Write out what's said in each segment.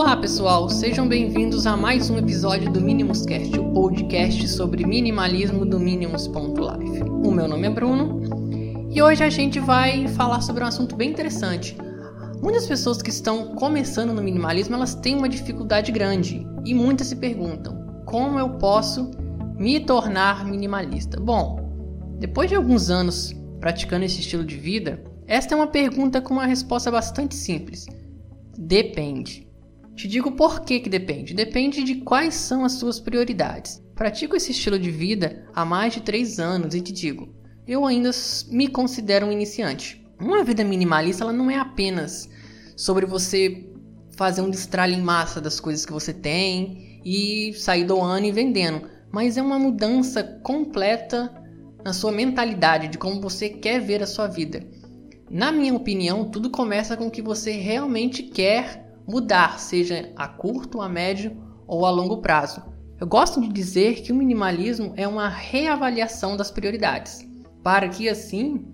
Olá pessoal, sejam bem-vindos a mais um episódio do Minimuscast, o podcast sobre minimalismo do Minimus.life. O meu nome é Bruno e hoje a gente vai falar sobre um assunto bem interessante. Muitas pessoas que estão começando no minimalismo elas têm uma dificuldade grande e muitas se perguntam como eu posso me tornar minimalista. Bom, depois de alguns anos praticando esse estilo de vida, esta é uma pergunta com uma resposta bastante simples. Depende. Te digo por que, que depende. Depende de quais são as suas prioridades. Pratico esse estilo de vida há mais de 3 anos e te digo, eu ainda me considero um iniciante. Uma vida minimalista ela não é apenas sobre você fazer um destralhe em massa das coisas que você tem e sair doando e vendendo, mas é uma mudança completa na sua mentalidade de como você quer ver a sua vida. Na minha opinião, tudo começa com o que você realmente quer mudar, seja a curto, a médio ou a longo prazo. Eu gosto de dizer que o minimalismo é uma reavaliação das prioridades, para que assim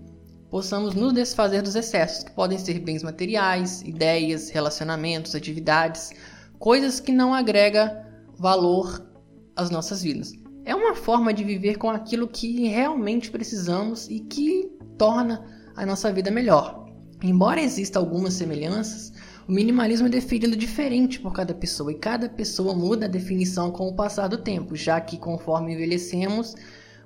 possamos nos desfazer dos excessos, que podem ser bens materiais, ideias, relacionamentos, atividades, coisas que não agregam valor às nossas vidas. É uma forma de viver com aquilo que realmente precisamos e que torna a nossa vida melhor. Embora existam algumas semelhanças, o minimalismo é definido diferente por cada pessoa e cada pessoa muda a definição com o passar do tempo, já que conforme envelhecemos,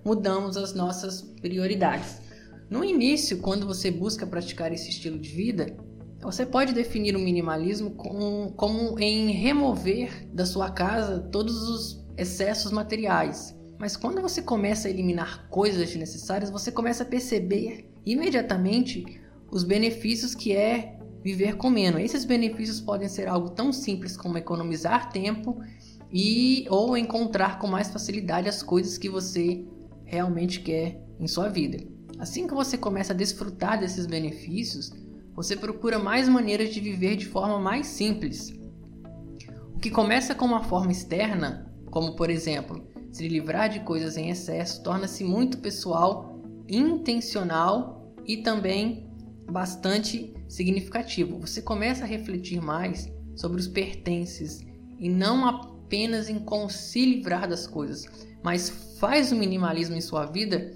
mudamos as nossas prioridades. No início, quando você busca praticar esse estilo de vida, você pode definir o minimalismo com, como em remover da sua casa todos os excessos materiais. Mas quando você começa a eliminar coisas desnecessárias, você começa a perceber imediatamente os benefícios que é viver com menos. Esses benefícios podem ser algo tão simples como economizar tempo e ou encontrar com mais facilidade as coisas que você realmente quer em sua vida. Assim que você começa a desfrutar desses benefícios, você procura mais maneiras de viver de forma mais simples. O que começa com uma forma externa como por exemplo, se livrar de coisas em excesso, torna-se muito pessoal, intencional e também bastante significativo. Você começa a refletir mais sobre os pertences e não apenas em como se livrar das coisas, mas faz o minimalismo em sua vida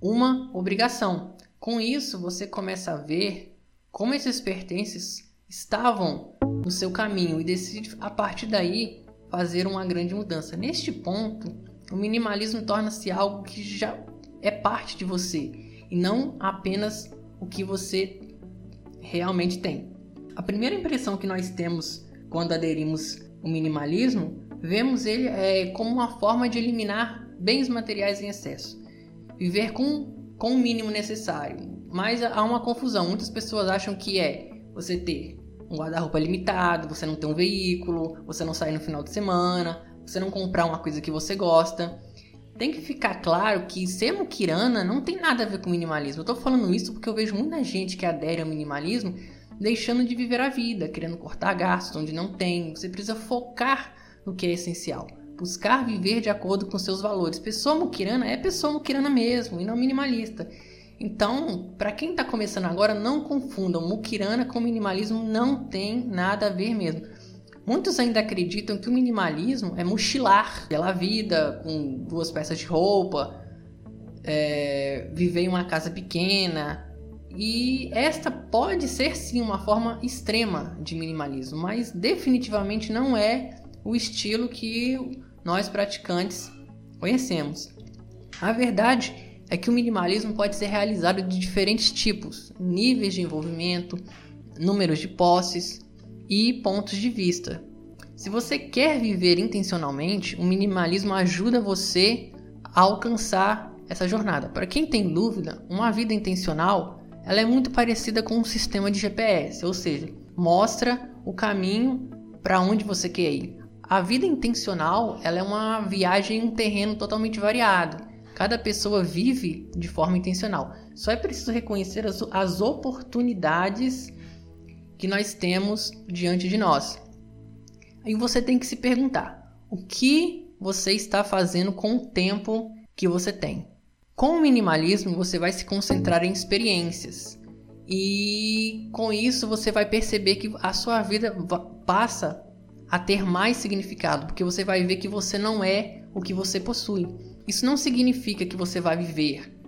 uma obrigação. Com isso, você começa a ver como esses pertences estavam no seu caminho e decide a partir daí fazer uma grande mudança. Neste ponto, o minimalismo torna-se algo que já é parte de você e não apenas o que você realmente tem. A primeira impressão que nós temos quando aderimos ao minimalismo, vemos ele é, como uma forma de eliminar bens materiais em excesso, viver com, com o mínimo necessário. Mas há uma confusão. Muitas pessoas acham que é você ter um guarda-roupa limitado, você não ter um veículo, você não sair no final de semana, você não comprar uma coisa que você gosta. Tem que ficar claro que ser muquirana não tem nada a ver com minimalismo. Eu tô falando isso porque eu vejo muita gente que adere ao minimalismo deixando de viver a vida, querendo cortar gastos onde não tem. Você precisa focar no que é essencial. Buscar viver de acordo com seus valores. Pessoa muquirana é pessoa muquirana mesmo e não minimalista. Então, para quem está começando agora, não confundam. Mukirana com minimalismo não tem nada a ver mesmo. Muitos ainda acreditam que o minimalismo é mochilar pela vida, com duas peças de roupa, é, viver em uma casa pequena. E esta pode ser sim uma forma extrema de minimalismo, mas definitivamente não é o estilo que nós praticantes conhecemos. A verdade é que o minimalismo pode ser realizado de diferentes tipos, níveis de envolvimento, números de posses e pontos de vista. Se você quer viver intencionalmente, o minimalismo ajuda você a alcançar essa jornada. Para quem tem dúvida, uma vida intencional ela é muito parecida com um sistema de GPS, ou seja, mostra o caminho para onde você quer ir. A vida intencional ela é uma viagem em um terreno totalmente variado Cada pessoa vive de forma intencional. Só é preciso reconhecer as, as oportunidades que nós temos diante de nós. Aí você tem que se perguntar: o que você está fazendo com o tempo que você tem? Com o minimalismo, você vai se concentrar em experiências. E com isso você vai perceber que a sua vida passa a ter mais significado, porque você vai ver que você não é o que você possui. Isso não significa que você vai viver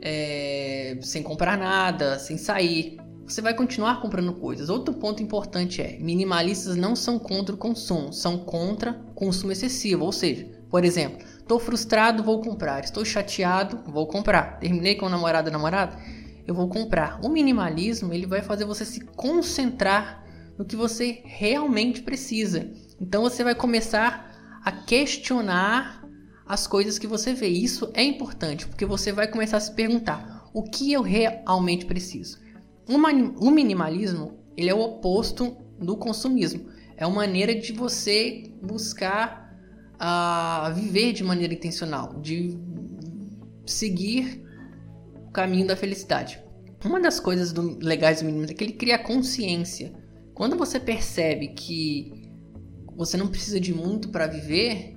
é, sem comprar nada, sem sair. Você vai continuar comprando coisas. Outro ponto importante é: minimalistas não são contra o consumo, são contra consumo excessivo. Ou seja, por exemplo, estou frustrado, vou comprar. Estou chateado, vou comprar. Terminei com o namorado namorada, eu vou comprar. O minimalismo ele vai fazer você se concentrar no que você realmente precisa. Então você vai começar a questionar as coisas que você vê. Isso é importante, porque você vai começar a se perguntar: o que eu realmente preciso? O minimalismo ele é o oposto do consumismo. É uma maneira de você buscar uh, viver de maneira intencional, de seguir o caminho da felicidade. Uma das coisas do, legais do minimalismo é que ele cria consciência. Quando você percebe que você não precisa de muito para viver,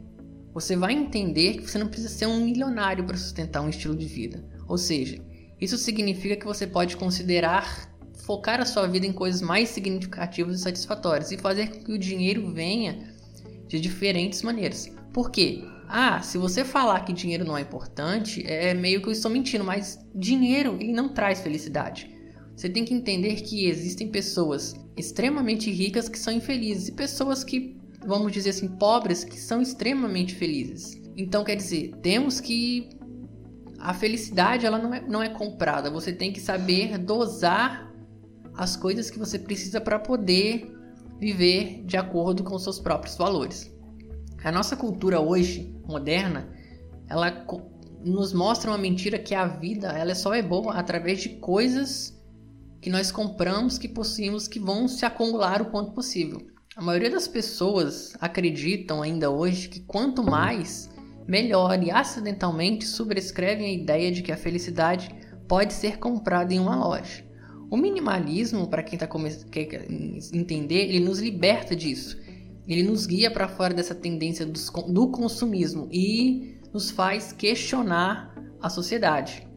você vai entender que você não precisa ser um milionário para sustentar um estilo de vida. Ou seja, isso significa que você pode considerar focar a sua vida em coisas mais significativas e satisfatórias e fazer com que o dinheiro venha de diferentes maneiras. Por quê? Ah, se você falar que dinheiro não é importante, é meio que eu estou mentindo, mas dinheiro ele não traz felicidade. Você tem que entender que existem pessoas extremamente ricas que são infelizes e pessoas que vamos dizer assim, pobres que são extremamente felizes. Então, quer dizer, temos que. A felicidade ela não é, não é comprada. Você tem que saber dosar as coisas que você precisa para poder viver de acordo com seus próprios valores. A nossa cultura hoje, moderna, ela nos mostra uma mentira que a vida ela só é boa através de coisas que nós compramos, que possuímos, que vão se acumular o quanto possível. A maioria das pessoas acreditam ainda hoje que quanto mais, melhor e acidentalmente sobrescrevem a ideia de que a felicidade pode ser comprada em uma loja. O minimalismo, para quem tá quer entender, ele nos liberta disso. Ele nos guia para fora dessa tendência do consumismo e nos faz questionar a sociedade.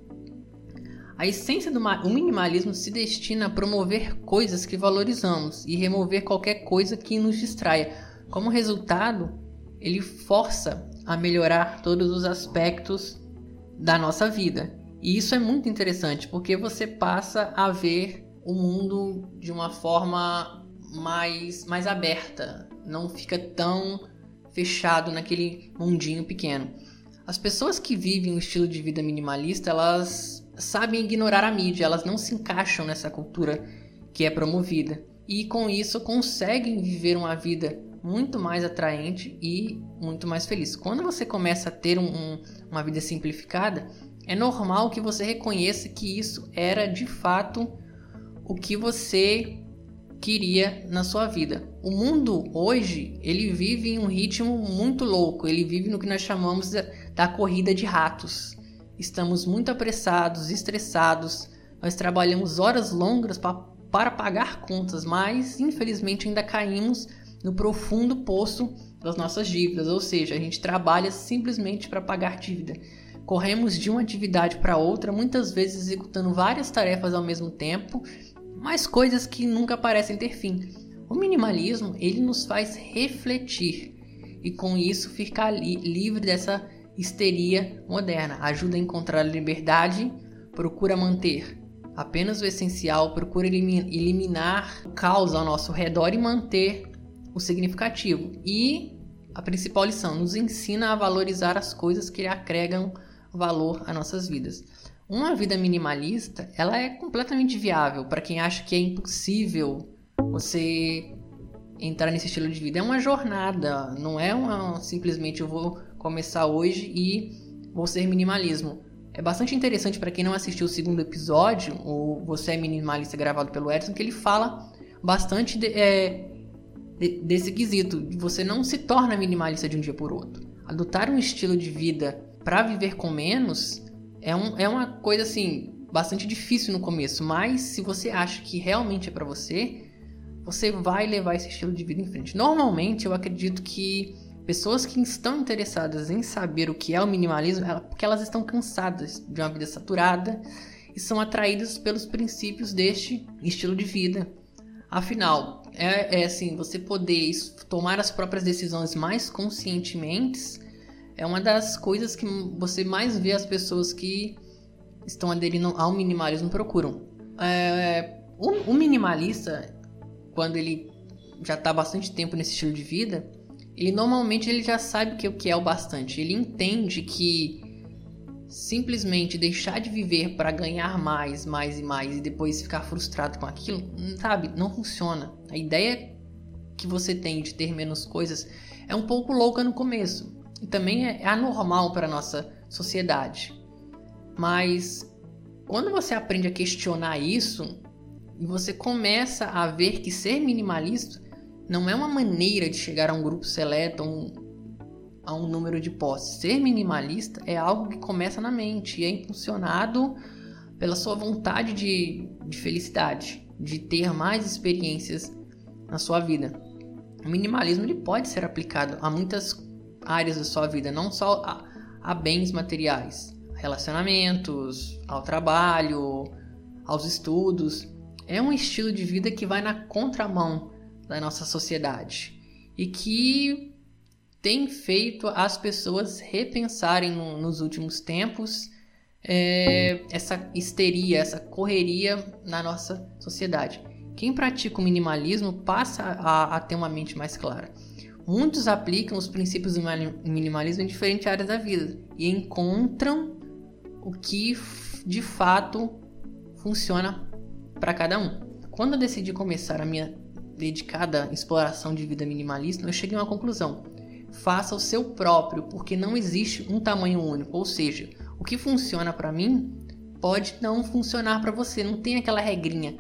A essência do minimalismo se destina a promover coisas que valorizamos e remover qualquer coisa que nos distraia. Como resultado, ele força a melhorar todos os aspectos da nossa vida. E isso é muito interessante porque você passa a ver o mundo de uma forma mais, mais aberta, não fica tão fechado naquele mundinho pequeno. As pessoas que vivem um estilo de vida minimalista, elas sabem ignorar a mídia, elas não se encaixam nessa cultura que é promovida. E com isso conseguem viver uma vida muito mais atraente e muito mais feliz. Quando você começa a ter um, um, uma vida simplificada, é normal que você reconheça que isso era de fato o que você queria na sua vida. O mundo hoje, ele vive em um ritmo muito louco, ele vive no que nós chamamos da corrida de ratos. Estamos muito apressados, estressados, nós trabalhamos horas longas para pagar contas, mas infelizmente ainda caímos no profundo poço das nossas dívidas, ou seja, a gente trabalha simplesmente para pagar dívida. Corremos de uma atividade para outra, muitas vezes executando várias tarefas ao mesmo tempo, mas coisas que nunca parecem ter fim. O minimalismo ele nos faz refletir e com isso ficar li livre dessa histeria moderna. Ajuda a encontrar a liberdade, procura manter apenas o essencial, procura eliminar o caos ao nosso redor e manter o significativo. E a principal lição nos ensina a valorizar as coisas que agregam valor às nossas vidas. Uma vida minimalista, ela é completamente viável para quem acha que é impossível você entrar nesse estilo de vida. É uma jornada, não é uma simplesmente eu vou começar hoje e vou ser minimalismo. É bastante interessante para quem não assistiu o segundo episódio, o Você é Minimalista gravado pelo Edson, que ele fala bastante de, é, de, desse quesito. Você não se torna minimalista de um dia por outro. Adotar um estilo de vida para viver com menos é, um, é uma coisa assim bastante difícil no começo, mas se você acha que realmente é para você, você vai levar esse estilo de vida em frente. Normalmente eu acredito que Pessoas que estão interessadas em saber o que é o minimalismo porque elas estão cansadas de uma vida saturada e são atraídas pelos princípios deste estilo de vida. Afinal, é, é assim, você poder tomar as próprias decisões mais conscientemente é uma das coisas que você mais vê as pessoas que estão aderindo ao minimalismo procuram. É, o, o, minimalista, quando ele já está bastante tempo nesse estilo de vida, ele normalmente ele já sabe que o que é o bastante. Ele entende que simplesmente deixar de viver para ganhar mais, mais e mais e depois ficar frustrado com aquilo, sabe, não funciona. A ideia que você tem de ter menos coisas é um pouco louca no começo e também é anormal para nossa sociedade. Mas quando você aprende a questionar isso e você começa a ver que ser minimalista não é uma maneira de chegar a um grupo seleto, um, a um número de posses. Ser minimalista é algo que começa na mente e é impulsionado pela sua vontade de, de felicidade, de ter mais experiências na sua vida. O minimalismo ele pode ser aplicado a muitas áreas da sua vida, não só a, a bens materiais, relacionamentos, ao trabalho, aos estudos. É um estilo de vida que vai na contramão da nossa sociedade e que tem feito as pessoas repensarem no, nos últimos tempos é, essa histeria, essa correria na nossa sociedade. Quem pratica o minimalismo passa a, a ter uma mente mais clara. Muitos aplicam os princípios do minimalismo em diferentes áreas da vida e encontram o que de fato funciona para cada um. Quando eu decidi começar a minha dedicada exploração de vida minimalista, eu cheguei a uma conclusão faça o seu próprio, porque não existe um tamanho único. Ou seja, o que funciona para mim pode não funcionar para você. Não tem aquela regrinha.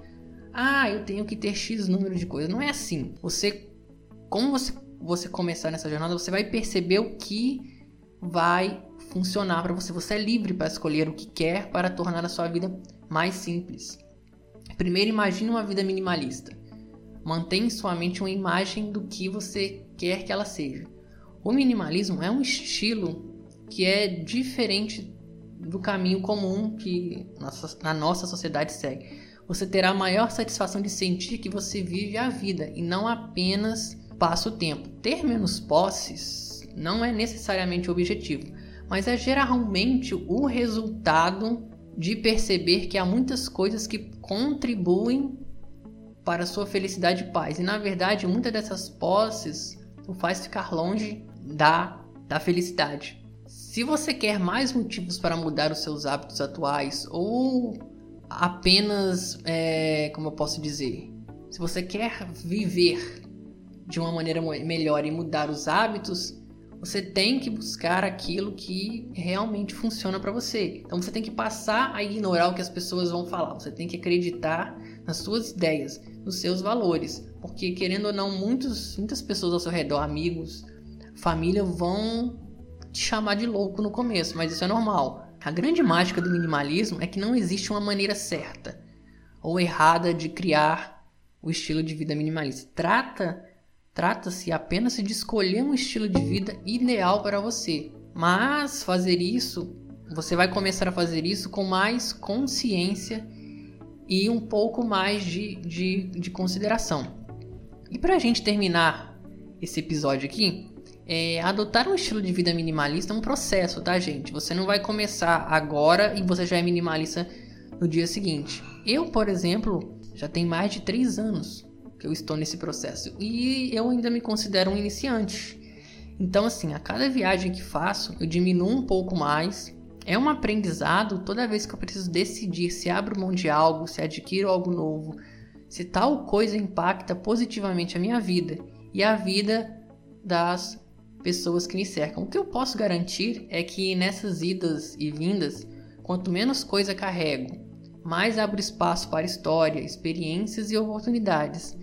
Ah, eu tenho que ter X número de coisas. Não é assim. Você, como você, você começar nessa jornada, você vai perceber o que vai funcionar para você. Você é livre para escolher o que quer para tornar a sua vida mais simples. Primeiro, imagine uma vida minimalista. Mantenha em sua mente uma imagem do que você quer que ela seja. O minimalismo é um estilo que é diferente do caminho comum que nossa, a nossa sociedade segue. Você terá a maior satisfação de sentir que você vive a vida e não apenas passa o tempo. Ter menos posses não é necessariamente o objetivo, mas é geralmente o resultado de perceber que há muitas coisas que contribuem para sua felicidade e paz. E na verdade, muitas dessas posses o faz ficar longe da, da felicidade. Se você quer mais motivos para mudar os seus hábitos atuais ou apenas, é, como eu posso dizer, se você quer viver de uma maneira melhor e mudar os hábitos, você tem que buscar aquilo que realmente funciona para você. Então você tem que passar a ignorar o que as pessoas vão falar. Você tem que acreditar nas suas ideias, nos seus valores, porque querendo ou não, muitos, muitas pessoas ao seu redor, amigos, família vão te chamar de louco no começo, mas isso é normal. A grande mágica do minimalismo é que não existe uma maneira certa ou errada de criar o estilo de vida minimalista. Trata trata-se apenas de escolher um estilo de vida ideal para você. Mas fazer isso, você vai começar a fazer isso com mais consciência e um pouco mais de, de, de consideração. E para a gente terminar esse episódio aqui, é, adotar um estilo de vida minimalista é um processo, tá, gente? Você não vai começar agora e você já é minimalista no dia seguinte. Eu, por exemplo, já tem mais de 3 anos que eu estou nesse processo e eu ainda me considero um iniciante. Então, assim, a cada viagem que faço, eu diminuo um pouco mais. É um aprendizado toda vez que eu preciso decidir se abro mão de algo, se adquiro algo novo, se tal coisa impacta positivamente a minha vida e a vida das pessoas que me cercam. O que eu posso garantir é que nessas idas e vindas, quanto menos coisa carrego, mais abro espaço para história, experiências e oportunidades.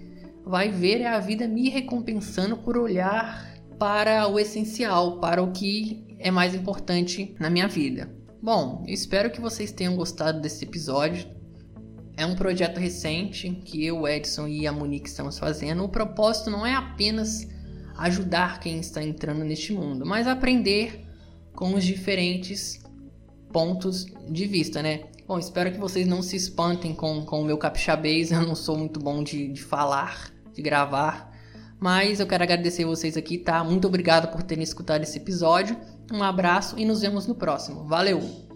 Vai ver é a vida me recompensando por olhar para o essencial, para o que é mais importante na minha vida. Bom, espero que vocês tenham gostado desse episódio. É um projeto recente que eu, Edson e a Monique estamos fazendo. O propósito não é apenas ajudar quem está entrando neste mundo, mas aprender com os diferentes pontos de vista, né? Bom, espero que vocês não se espantem com, com o meu capixabês, eu não sou muito bom de, de falar, de gravar. Mas eu quero agradecer vocês aqui, tá? Muito obrigado por terem escutado esse episódio. Um abraço e nos vemos no próximo. Valeu!